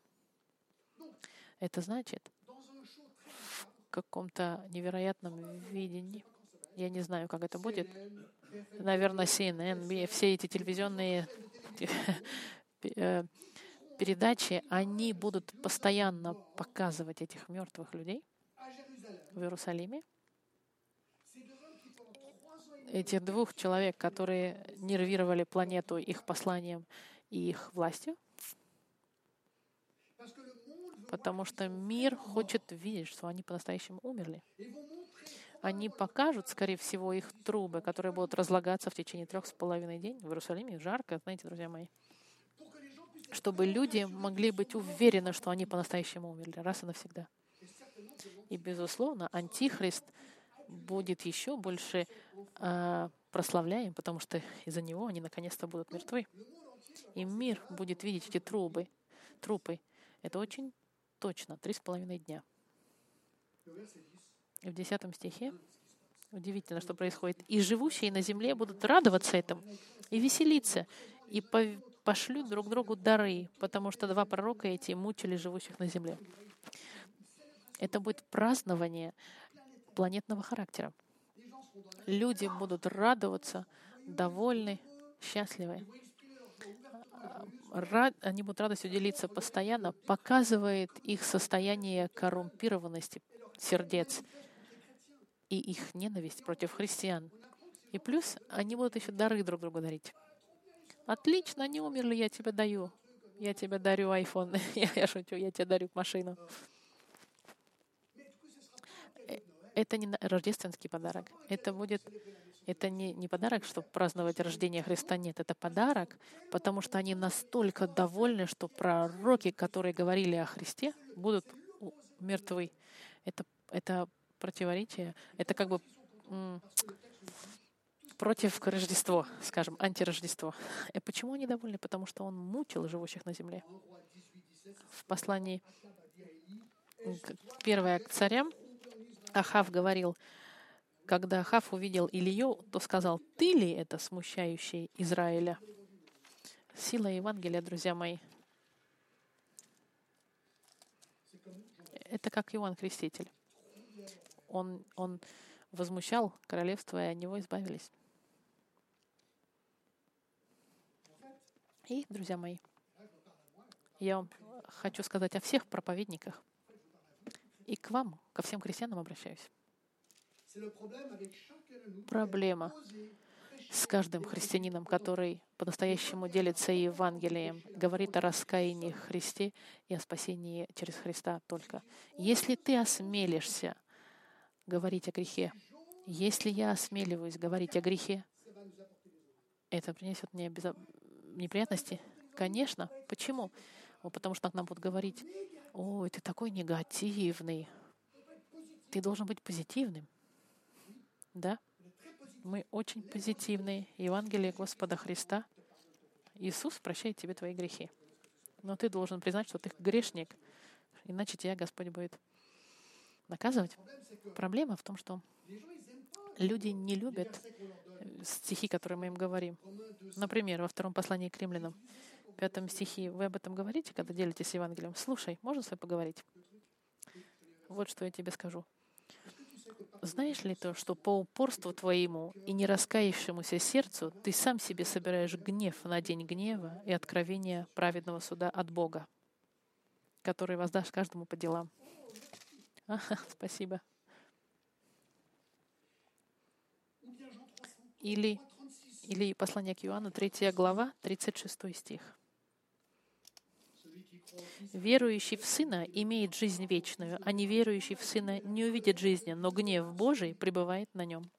Это значит, в каком-то невероятном видении, я не знаю, как это будет, наверное, CNN, все эти телевизионные [LAUGHS] э, передачи, они будут постоянно показывать этих мертвых людей в Иерусалиме. Этих двух человек, которые нервировали планету их посланием и их властью. Потому что мир хочет видеть, что они по-настоящему умерли. Они покажут, скорее всего, их трубы, которые будут разлагаться в течение трех с половиной дней в Иерусалиме. Жарко, знаете, друзья мои чтобы люди могли быть уверены, что они по-настоящему умерли раз и навсегда. И, безусловно, Антихрист будет еще больше э, прославляем, потому что из-за него они наконец-то будут мертвы. И мир будет видеть эти трубы, трупы. Это очень точно, три с половиной дня. И в десятом стихе удивительно, что происходит. «И живущие на земле будут радоваться этому и веселиться, и пошлют друг другу дары, потому что два пророка эти мучили живущих на земле. Это будет празднование планетного характера. Люди будут радоваться, довольны, счастливы. Рад, они будут радостью делиться постоянно, показывает их состояние коррумпированности сердец и их ненависть против христиан. И плюс они будут еще дары друг другу дарить. Отлично, они умерли, я тебе даю. Я тебе дарю iPhone. я, [LAUGHS] я шучу, я тебе дарю машину. Э, это не рождественский подарок. Это будет это не, не подарок, чтобы праздновать рождение Христа. Нет, это подарок, потому что они настолько довольны, что пророки, которые говорили о Христе, будут мертвы. Это, это противоречие. Это как бы против Рождества, скажем, антирождество. И почему они довольны? Потому что он мучил живущих на земле. В послании первое к царям Ахав говорил, когда Ахав увидел Илью, то сказал, «Ты ли это смущающий Израиля?» Сила Евангелия, друзья мои. Это как Иоанн Креститель. Он, он возмущал королевство, и от него избавились. И, друзья мои, я вам хочу сказать о всех проповедниках. И к вам, ко всем крестьянам обращаюсь. Проблема с каждым христианином, который по-настоящему делится Евангелием, говорит о раскаянии Христе и о спасении через Христа только. Если ты осмелишься говорить о грехе, если я осмеливаюсь говорить о грехе, это принесет мне неприятности? Конечно. Почему? Потому что к нам будут говорить, ой, ты такой негативный. Ты должен быть позитивным. Да? Мы очень позитивные. Евангелие Господа Христа. Иисус прощает тебе твои грехи. Но ты должен признать, что ты грешник, иначе тебя Господь будет наказывать. Проблема в том, что люди не любят стихи, которые мы им говорим. Например, во втором послании к римлянам, пятом стихе, вы об этом говорите, когда делитесь Евангелием? Слушай, можно с тобой поговорить? Вот что я тебе скажу. Знаешь ли то, что по упорству твоему и не раскаявшемуся сердцу ты сам себе собираешь гнев на день гнева и откровения праведного суда от Бога, который воздашь каждому по делам? Ага, спасибо. Или, или послание к Иоанну, 3 глава, 36 стих. Верующий в Сына имеет жизнь вечную, а неверующий в Сына не увидит жизни, но гнев Божий пребывает на нем.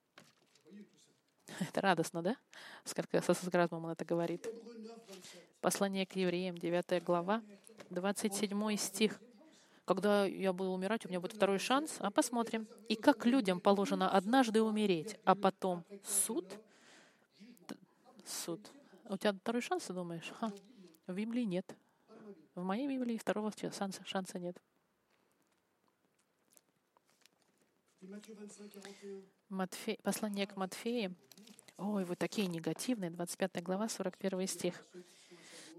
[LAUGHS] Это радостно, да? Сколько со сарказмом он это говорит. Послание к евреям, 9 глава, 27 стих. Когда я буду умирать, у меня будет второй шанс, а посмотрим. И как людям положено однажды умереть, а потом суд? Суд. У тебя второй шанс, ты думаешь? Ха. В Библии нет. В моей Библии второго шанса, шанса нет. Матфей, послание к Матфею. Ой, вы такие негативные. 25 глава, 41 стих.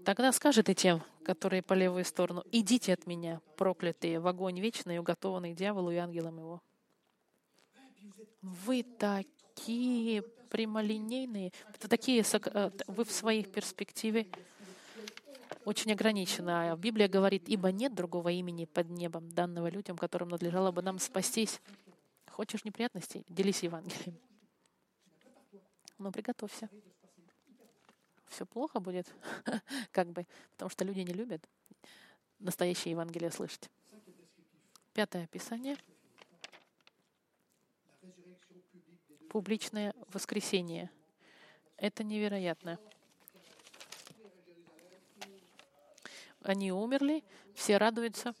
Тогда скажет и тем, которые по левую сторону, «Идите от меня, проклятые, в огонь вечный, уготованный дьяволу и ангелам его». Вы такие прямолинейные, такие, э, вы в своей перспективе очень ограничены. А Библия говорит, ибо нет другого имени под небом, данного людям, которым надлежало бы нам спастись. Хочешь неприятностей? Делись Евангелием. Но приготовься все плохо будет, [LAUGHS] как бы, потому что люди не любят настоящее Евангелие слышать. Пятое Писание. Публичное воскресение. Это невероятно. Они умерли, все радуются.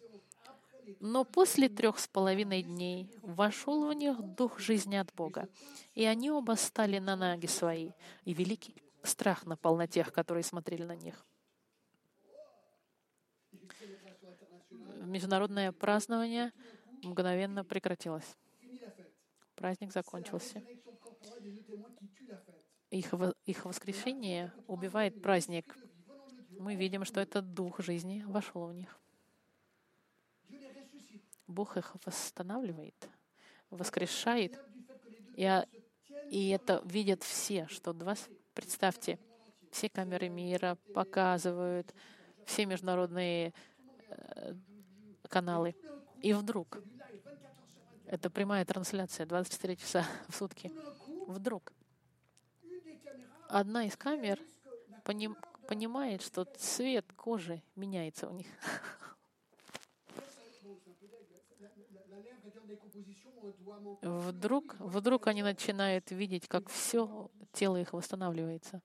Но после трех с половиной дней вошел в них дух жизни от Бога, и они оба стали на ноги свои, и великий страх напал на тех, которые смотрели на них. Международное празднование мгновенно прекратилось. Праздник закончился. Их, их воскрешение убивает праздник. Мы видим, что этот дух жизни вошел в них. Бог их восстанавливает, воскрешает. И, и это видят все, что два Представьте, все камеры мира показывают, все международные э, каналы. И вдруг, это прямая трансляция, 24 часа [LAUGHS] в сутки, вдруг одна из камер поним, понимает, что цвет кожи меняется у них. Вдруг, вдруг они начинают видеть, как все тело их восстанавливается.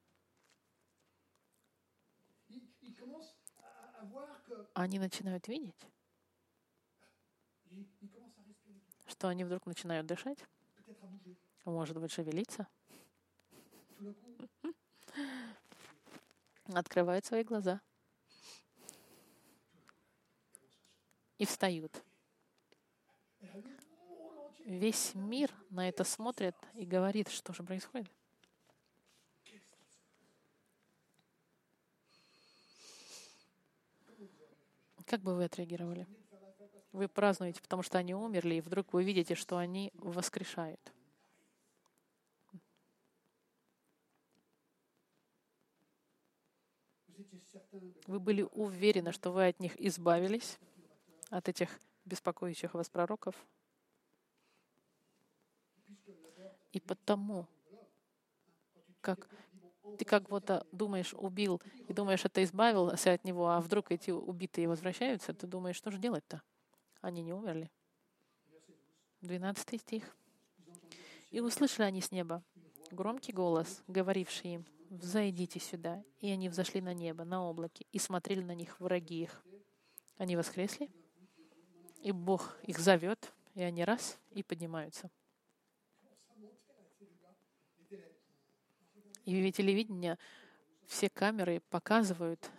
Они начинают видеть, что они вдруг начинают дышать, может быть, шевелиться, открывают свои глаза и встают. Весь мир на это смотрит и говорит, что же происходит. Как бы вы отреагировали? Вы празднуете, потому что они умерли, и вдруг вы видите, что они воскрешают. Вы были уверены, что вы от них избавились, от этих беспокоящих вас пророков. И потому, как ты как будто думаешь, убил, и думаешь, это избавился от него, а вдруг эти убитые возвращаются, ты думаешь, что же делать-то? Они не умерли. 12 стих. «И услышали они с неба громкий голос, говоривший им, «Взойдите сюда». И они взошли на небо, на облаке, и смотрели на них враги их. Они воскресли, и Бог их зовет, и они раз и поднимаются. И телевидения все камеры показывают,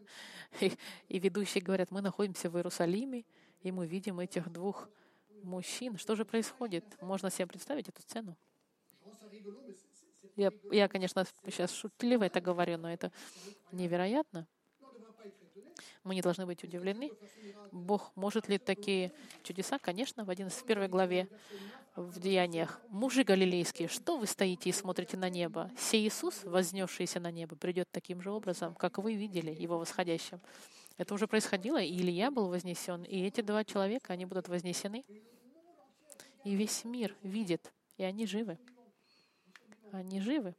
[LAUGHS] и, и ведущие говорят, мы находимся в Иерусалиме, и мы видим этих двух мужчин. Что же происходит? Можно себе представить эту сцену? Я, я конечно, сейчас шутливо это говорю, но это невероятно. Мы не должны быть удивлены. Бог может ли такие чудеса? Конечно, в 11 главе в Деяниях. «Мужи галилейские, что вы стоите и смотрите на небо? Сей Иисус, вознесшийся на небо, придет таким же образом, как вы видели его восходящим». Это уже происходило, и Илья был вознесен, и эти два человека, они будут вознесены. И весь мир видит, и они живы. Они живы.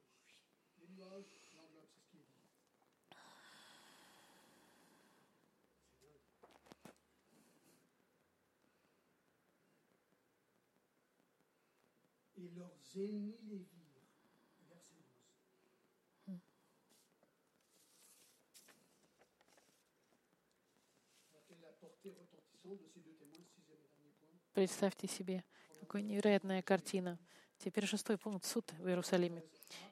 ennemis les virent. Verset 12. Представьте себе, какая невероятная картина. Теперь шестой пункт — суд в Иерусалиме.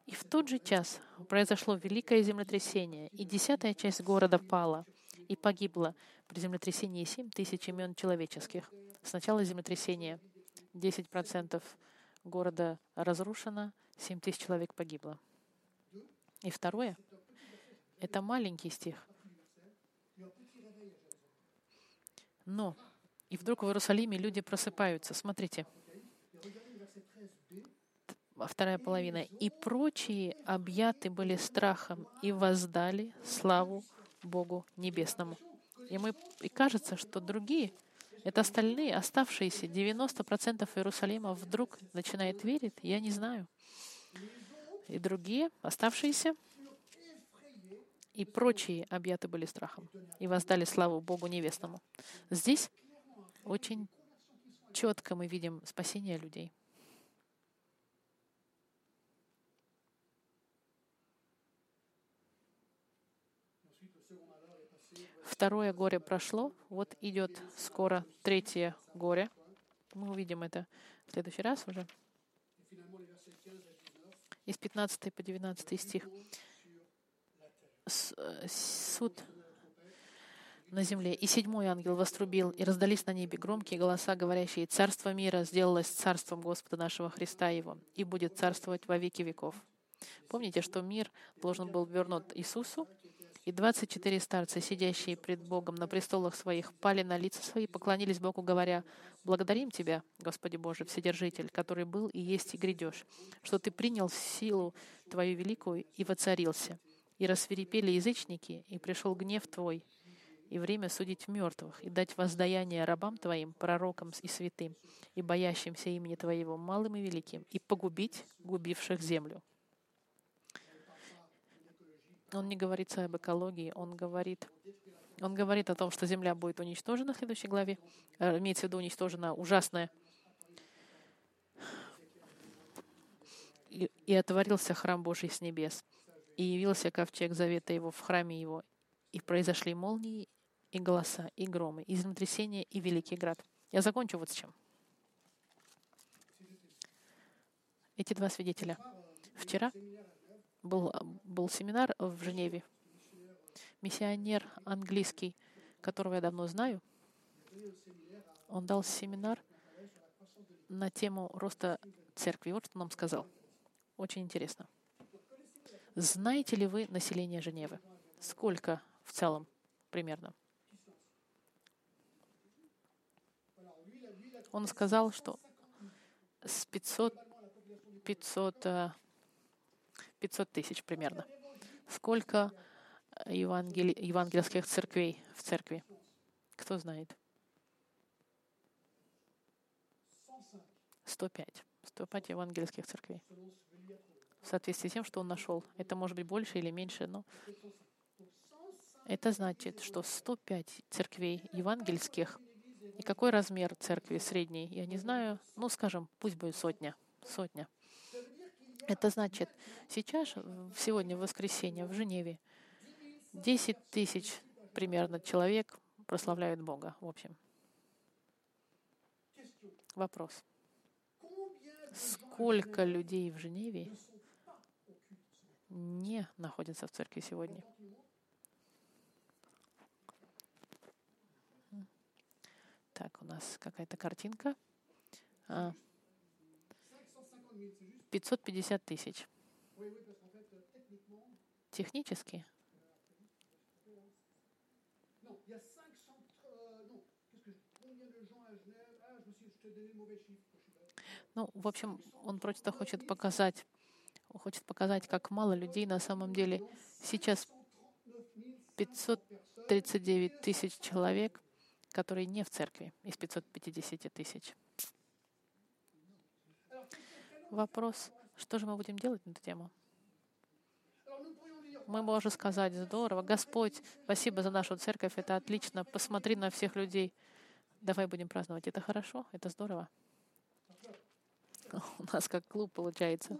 «И в тот же час произошло великое землетрясение, и десятая часть города пала, и погибла при землетрясении семь тысяч имен человеческих. Сначала землетрясение. 10% города разрушено, семь тысяч человек погибло. И второе — это маленький стих. Но, и вдруг в Иерусалиме люди просыпаются. Смотрите, Вторая половина. «И прочие объяты были страхом и воздали славу Богу Небесному». И, мы, и кажется, что другие, это остальные, оставшиеся 90% Иерусалима вдруг начинает верить. Я не знаю. И другие, оставшиеся, и прочие объяты были страхом и воздали славу Богу Небесному. Здесь очень четко мы видим спасение людей. Второе горе прошло, вот идет скоро третье горе. Мы увидим это в следующий раз уже. Из 15 по 19 стих. Э, суд на земле. И седьмой ангел вострубил, и раздались на небе громкие голоса, говорящие, «Царство мира сделалось царством Господа нашего Христа Его, и будет царствовать во веки веков». Помните, что мир должен был вернут Иисусу, и двадцать четыре старца, сидящие пред Богом на престолах своих, пали на лица свои, поклонились Богу, говоря, «Благодарим Тебя, Господи Боже, Вседержитель, который был и есть и грядешь, что Ты принял силу Твою великую и воцарился. И рассверепели язычники, и пришел гнев Твой, и время судить мертвых, и дать воздаяние рабам Твоим, пророкам и святым, и боящимся имени Твоего, малым и великим, и погубить губивших землю». Он не говорит об экологии, он говорит, он говорит о том, что Земля будет уничтожена в следующей главе. Э, имеется в виду уничтожена ужасная. И, и отворился храм Божий с небес, и явился ковчег завета его в храме его, и произошли молнии, и голоса, и громы, и землетрясения, и великий град. Я закончу вот с чем. Эти два свидетеля. Вчера был, был семинар в Женеве. Миссионер английский, которого я давно знаю, он дал семинар на тему роста церкви. Вот что он нам сказал. Очень интересно. Знаете ли вы население Женевы? Сколько в целом примерно? Он сказал, что с 500, 500 500 тысяч примерно. Сколько евангели... евангельских церквей в церкви? Кто знает? 105. 105 евангельских церквей. В соответствии с тем, что он нашел. Это может быть больше или меньше, но это значит, что 105 церквей евангельских, и какой размер церкви средней, я не знаю, ну, скажем, пусть будет сотня, сотня. Это значит, сейчас, сегодня, в воскресенье, в Женеве, 10 тысяч примерно человек прославляют Бога, в общем. Вопрос. Сколько людей в Женеве не находятся в церкви сегодня? Так, у нас какая-то картинка. А, 550 тысяч. Технически. Ну, в общем, он просто хочет показать, хочет показать, как мало людей на самом деле. Сейчас 539 тысяч человек, которые не в церкви из 550 тысяч. Вопрос, что же мы будем делать на эту тему? Мы можем сказать, здорово, Господь, спасибо за нашу церковь, это отлично, посмотри на всех людей. Давай будем праздновать. Это хорошо, это здорово. У нас как клуб получается.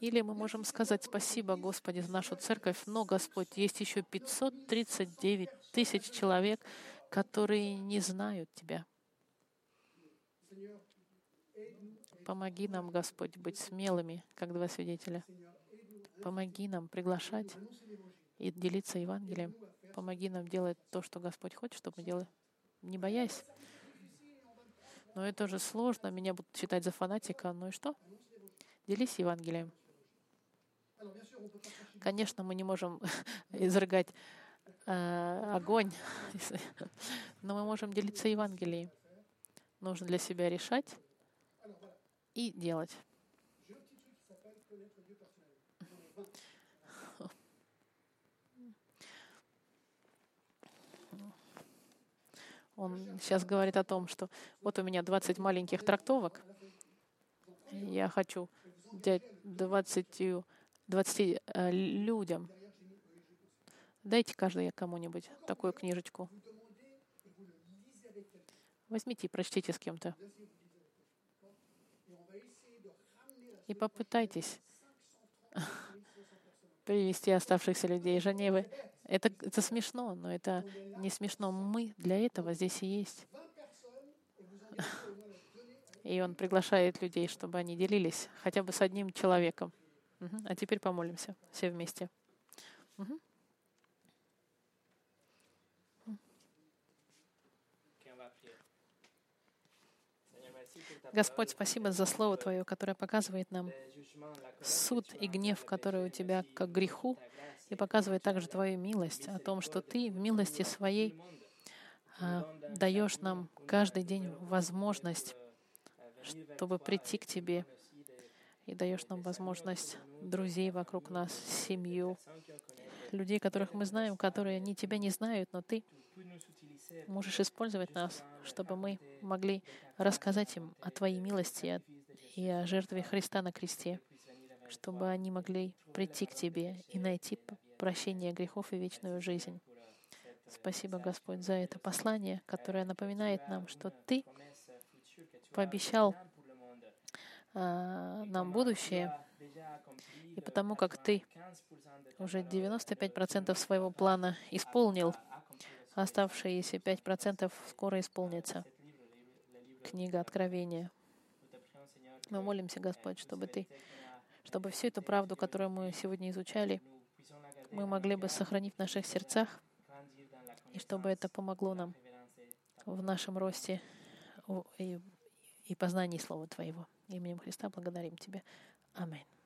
Или мы можем сказать спасибо, Господи, за нашу церковь, но, Господь, есть еще 539 тысяч человек, которые не знают Тебя. Помоги нам, Господь, быть смелыми, как два свидетеля. Помоги нам приглашать и делиться Евангелием. Помоги нам делать то, что Господь хочет, чтобы мы делали, не боясь. Но это же сложно, меня будут считать за фанатика. Ну и что? Делись Евангелием. Конечно, мы не можем [LAUGHS] изрыгать э, огонь, [LAUGHS] но мы можем делиться Евангелием. Нужно для себя решать и делать. Он сейчас говорит о том, что вот у меня 20 маленьких трактовок, я хочу дать 20, 20 э, людям. Дайте каждый кому-нибудь такую книжечку. Возьмите и прочтите с кем-то. И попытайтесь [LAUGHS] привести оставшихся людей Женевы. Это, это смешно, но это не смешно. Мы для этого здесь и есть. [LAUGHS] И он приглашает людей, чтобы они делились хотя бы с одним человеком. А теперь помолимся все вместе. Угу. Господь, спасибо за Слово Твое, которое показывает нам суд и гнев, который у Тебя к греху, и показывает также Твою милость о том, что Ты в милости Своей а, даешь нам каждый день возможность, чтобы прийти к Тебе, и даешь нам возможность друзей вокруг нас, семью, людей, которых мы знаем, которые не Тебя не знают, но Ты можешь использовать нас, чтобы мы могли рассказать им о Твоей милости и о жертве Христа на кресте, чтобы они могли прийти к Тебе и найти прощение грехов и вечную жизнь. Спасибо, Господь, за это послание, которое напоминает нам, что Ты пообещал а, нам будущее, и потому как Ты уже 95% своего плана исполнил, Оставшиеся 5% скоро исполнится. Книга Откровения. Мы молимся, Господь, чтобы Ты, чтобы всю эту правду, которую мы сегодня изучали, мы могли бы сохранить в наших сердцах, и чтобы это помогло нам в нашем росте и, и познании Слова Твоего. Именем Христа благодарим Тебя. Amén.